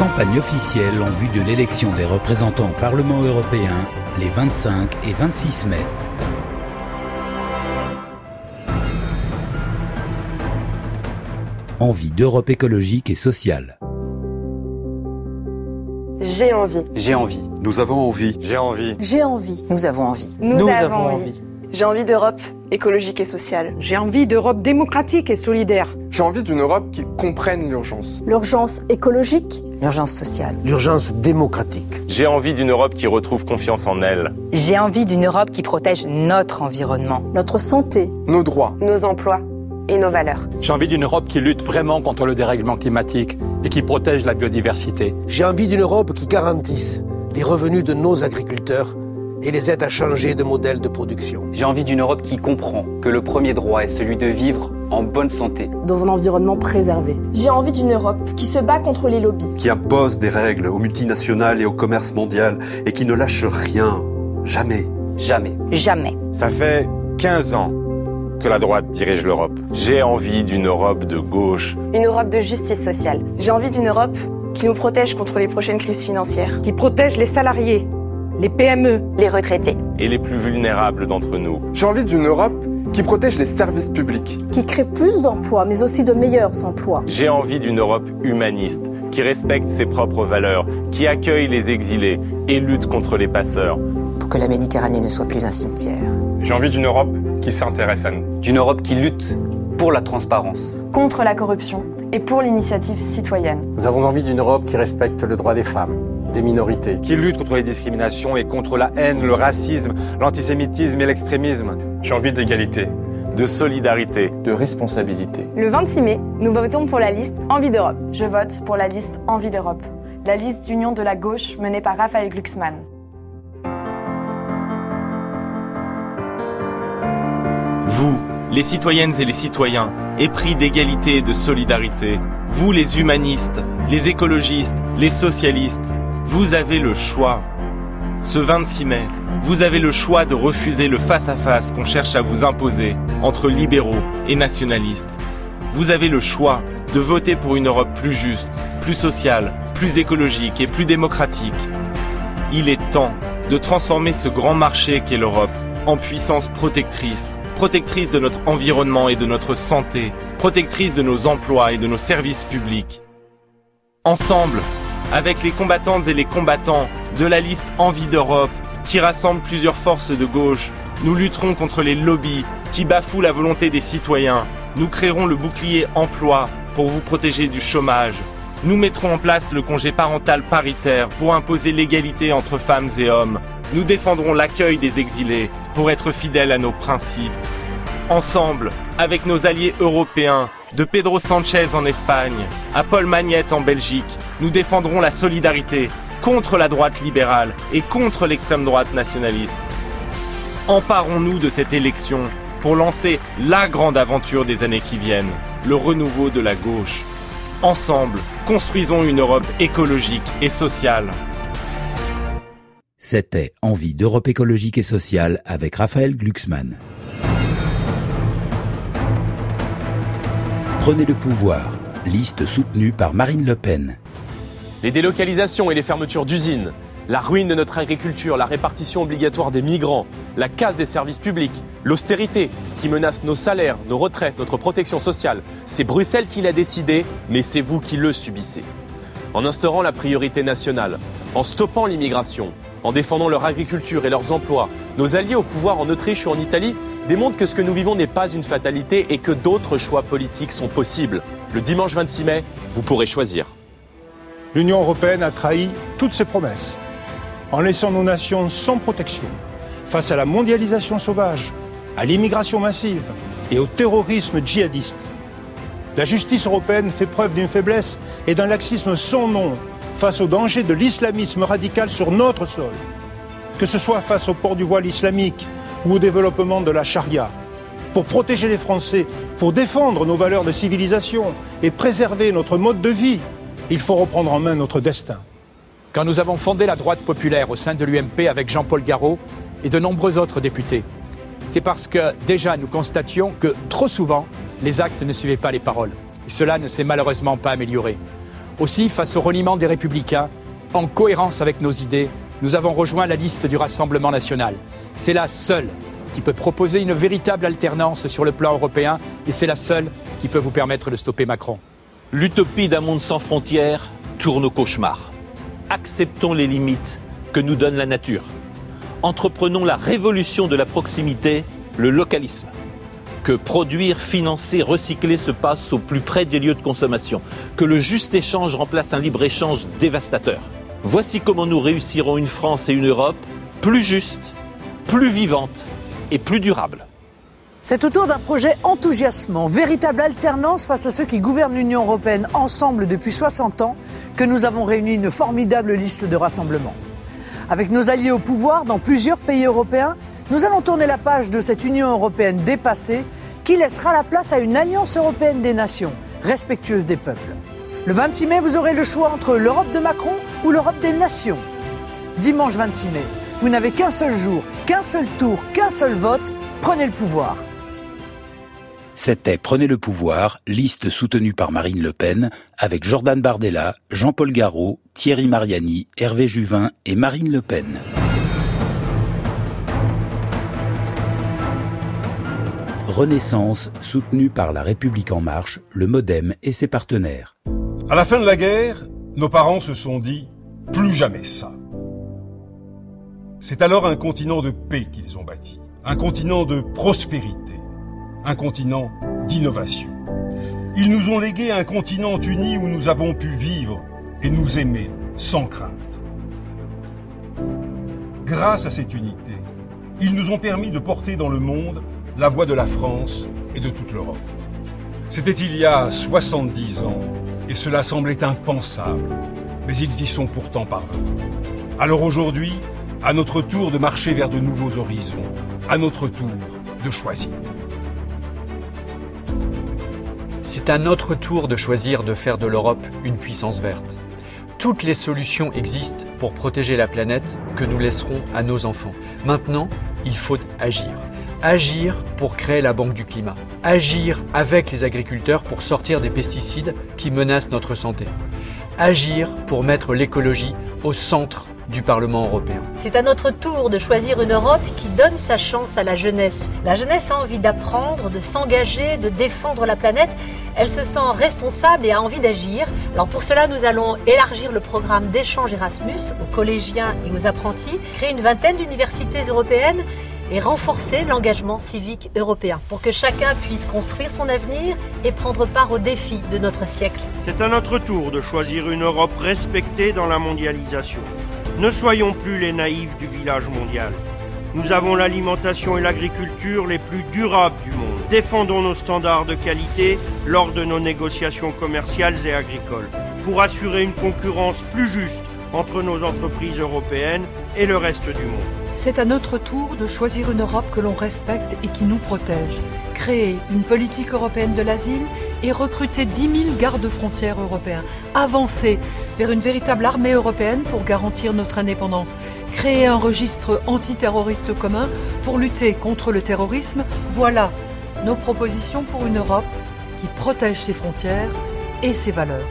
Campagne officielle en vue de l'élection des représentants au Parlement européen les 25 et 26 mai. Envie d'Europe écologique et sociale. J'ai envie. J'ai envie. Nous avons envie. J'ai envie. J'ai envie. Nous avons envie. Nous, Nous avons, avons envie. envie. J'ai envie d'Europe écologique et sociale. J'ai envie d'Europe démocratique et solidaire. J'ai envie d'une Europe qui comprenne l'urgence. L'urgence écologique, L'urgence sociale. L'urgence démocratique. J'ai envie d'une Europe qui retrouve confiance en elle. J'ai envie d'une Europe qui protège notre environnement. notre santé, Nos droits. Nos emplois et nos valeurs. J'ai envie d'une Europe qui lutte vraiment contre le dérèglement climatique et qui protège la biodiversité. J'ai envie d'une Europe qui garantisse les revenus de nos agriculteurs et les aide à changer de modèle de production. J'ai envie d'une Europe qui comprend que le premier droit est celui de vivre en bonne santé. dans un environnement préservé. J'ai envie d'une Europe qui se bat contre les lobbies. Qui impose des règles aux multinationales et au commerce mondial et qui ne lâche rien. Jamais. Jamais. Jamais. Ça fait 15 ans que la droite dirige l'Europe. J'ai envie d'une Europe de gauche. Une Europe de justice sociale. J'ai envie d'une Europe qui nous protège contre les prochaines crises financières. Qui protège les salariés, les PME, Les retraités. et les plus vulnérables d'entre nous. J'ai envie d'une Europe qui protège les services publics. qui crée plus d'emplois, mais aussi de meilleurs emplois. J'ai envie d'une Europe humaniste, qui respecte ses propres valeurs, qui accueille les exilés et lutte contre les passeurs. Pour que la Méditerranée ne soit plus un cimetière. J'ai envie d'une Europe qui s'intéresse à nous. D'une Europe qui lutte pour la transparence. Contre la corruption et pour l'initiative citoyenne. Nous avons envie d'une Europe qui respecte le droit des femmes, des minorités. Qui lutte contre les discriminations et contre la haine, le racisme, l'antisémitisme et l'extrémisme. J'ai envie d'égalité. De solidarité. De responsabilité. Le 26 mai, nous votons pour la liste Envie d'Europe. Je vote pour la liste Envie d'Europe, la liste d'union de la gauche menée par Raphaël Glucksmann. Vous, les citoyennes et les citoyens, épris d'égalité et de solidarité, vous les humanistes, les écologistes, les socialistes, vous avez le choix. Ce 26 mai, vous avez le choix de refuser le face-à-face qu'on cherche à vous imposer entre libéraux et nationalistes. Vous avez le choix de voter pour une Europe plus juste, plus sociale, plus écologique et plus démocratique. Il est temps de transformer ce grand marché qu'est l'Europe en puissance protectrice, protectrice de notre environnement et de notre santé, protectrice de nos emplois et de nos services publics. Ensemble, avec les combattantes et les combattants de la liste Envie d'Europe, qui rassemble plusieurs forces de gauche, nous lutterons contre les lobbies qui bafouent la volonté des citoyens. Nous créerons le bouclier emploi pour vous protéger du chômage. Nous mettrons en place le congé parental paritaire pour imposer l'égalité entre femmes et hommes. Nous défendrons l'accueil des exilés pour être fidèles à nos principes. Ensemble, avec nos alliés européens, de Pedro Sanchez en Espagne à Paul Magnette en Belgique, nous défendrons la solidarité contre la droite libérale et contre l'extrême droite nationaliste. Emparons-nous de cette élection pour lancer la grande aventure des années qui viennent, le renouveau de la gauche. Ensemble, construisons une Europe écologique et sociale. C'était Envie d'Europe écologique et sociale avec Raphaël Glucksmann. Prenez le pouvoir. Liste soutenue par Marine Le Pen. Les délocalisations et les fermetures d'usines, la ruine de notre agriculture, la répartition obligatoire des migrants, la casse des services publics, l'austérité qui menace nos salaires, nos retraites, notre protection sociale. C'est Bruxelles qui l'a décidé, mais c'est vous qui le subissez. En instaurant la priorité nationale, en stoppant l'immigration, en défendant leur agriculture et leurs emplois, nos alliés au pouvoir en Autriche ou en Italie démontrent que ce que nous vivons n'est pas une fatalité et que d'autres choix politiques sont possibles. Le dimanche 26 mai, vous pourrez choisir. L'Union européenne a trahi toutes ses promesses en laissant nos nations sans protection face à la mondialisation sauvage, à l'immigration massive et au terrorisme djihadiste. La justice européenne fait preuve d'une faiblesse et d'un laxisme sans nom face au danger de l'islamisme radical sur notre sol, que ce soit face au port du voile islamique ou au développement de la charia. Pour protéger les Français, pour défendre nos valeurs de civilisation et préserver notre mode de vie, il faut reprendre en main notre destin. Quand nous avons fondé la droite populaire au sein de l'UMP avec Jean-Paul Garot et de nombreux autres députés, c'est parce que déjà nous constations que trop souvent, les actes ne suivaient pas les paroles. Et cela ne s'est malheureusement pas amélioré. Aussi, face au reniement des républicains, en cohérence avec nos idées, nous avons rejoint la liste du Rassemblement national. C'est la seule qui peut proposer une véritable alternance sur le plan européen et c'est la seule qui peut vous permettre de stopper Macron. L'utopie d'un monde sans frontières tourne au cauchemar. Acceptons les limites que nous donne la nature. Entreprenons la révolution de la proximité, le localisme. Que produire, financer, recycler se passe au plus près des lieux de consommation. Que le juste échange remplace un libre-échange dévastateur. Voici comment nous réussirons une France et une Europe plus justes, plus vivantes et plus durables. C'est autour d'un projet enthousiasmant, véritable alternance face à ceux qui gouvernent l'Union européenne ensemble depuis 60 ans, que nous avons réuni une formidable liste de rassemblements. Avec nos alliés au pouvoir dans plusieurs pays européens, nous allons tourner la page de cette Union européenne dépassée qui laissera la place à une alliance européenne des nations, respectueuse des peuples. Le 26 mai, vous aurez le choix entre l'Europe de Macron ou l'Europe des nations. Dimanche 26 mai, vous n'avez qu'un seul jour, qu'un seul tour, qu'un seul vote. Prenez le pouvoir. C'était Prenez le pouvoir, liste soutenue par Marine Le Pen, avec Jordan Bardella, Jean-Paul Garot, Thierry Mariani, Hervé Juvin et Marine Le Pen. Renaissance, soutenue par La République En Marche, le Modem et ses partenaires. À la fin de la guerre, nos parents se sont dit plus jamais ça. C'est alors un continent de paix qu'ils ont bâti, un continent de prospérité, un continent d'innovation. Ils nous ont légué un continent uni où nous avons pu vivre et nous aimer sans crainte. Grâce à cette unité, ils nous ont permis de porter dans le monde la voix de la France et de toute l'Europe. C'était il y a 70 ans et cela semblait impensable, mais ils y sont pourtant parvenus. Alors aujourd'hui, à notre tour de marcher vers de nouveaux horizons, à notre tour de choisir. C'est à notre tour de choisir de faire de l'Europe une puissance verte. Toutes les solutions existent pour protéger la planète que nous laisserons à nos enfants. Maintenant, il faut agir. Agir pour créer la Banque du climat. Agir avec les agriculteurs pour sortir des pesticides qui menacent notre santé. Agir pour mettre l'écologie au centre du Parlement européen. C'est à notre tour de choisir une Europe qui donne sa chance à la jeunesse. La jeunesse a envie d'apprendre, de s'engager, de défendre la planète. Elle se sent responsable et a envie d'agir. Alors pour cela, nous allons élargir le programme d'échange Erasmus aux collégiens et aux apprentis, créer une vingtaine d'universités européennes et renforcer l'engagement civique européen pour que chacun puisse construire son avenir et prendre part aux défis de notre siècle. C'est à notre tour de choisir une Europe respectée dans la mondialisation. Ne soyons plus les naïfs du village mondial. Nous avons l'alimentation et l'agriculture les plus durables du monde. Défendons nos standards de qualité lors de nos négociations commerciales et agricoles pour assurer une concurrence plus juste entre nos entreprises européennes et le reste du monde. C'est à notre tour de choisir une Europe que l'on respecte et qui nous protège. Créer une politique européenne de l'asile et recruter 10 000 gardes-frontières européens. Avancer vers une véritable armée européenne pour garantir notre indépendance. Créer un registre antiterroriste commun pour lutter contre le terrorisme. Voilà nos propositions pour une Europe qui protège ses frontières et ses valeurs.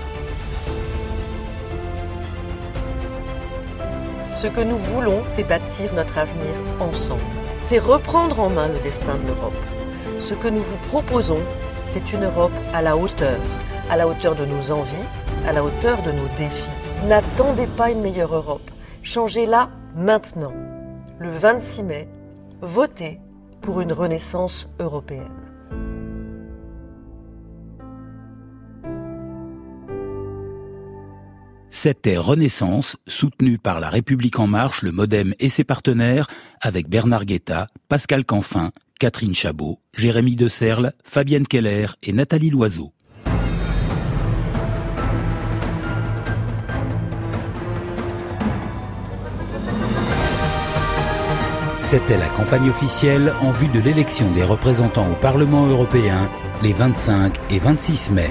Ce que nous voulons, c'est bâtir notre avenir ensemble. C'est reprendre en main le destin de l'Europe. Ce que nous vous proposons, c'est une Europe à la hauteur, à la hauteur de nos envies, à la hauteur de nos défis. N'attendez pas une meilleure Europe. Changez-la maintenant. Le 26 mai, votez pour une renaissance européenne. C'était Renaissance, soutenue par La République En Marche, le Modem et ses partenaires, avec Bernard Guetta, Pascal Canfin, Catherine Chabot, Jérémy De Serle, Fabienne Keller et Nathalie Loiseau. C'était la campagne officielle en vue de l'élection des représentants au Parlement européen les 25 et 26 mai.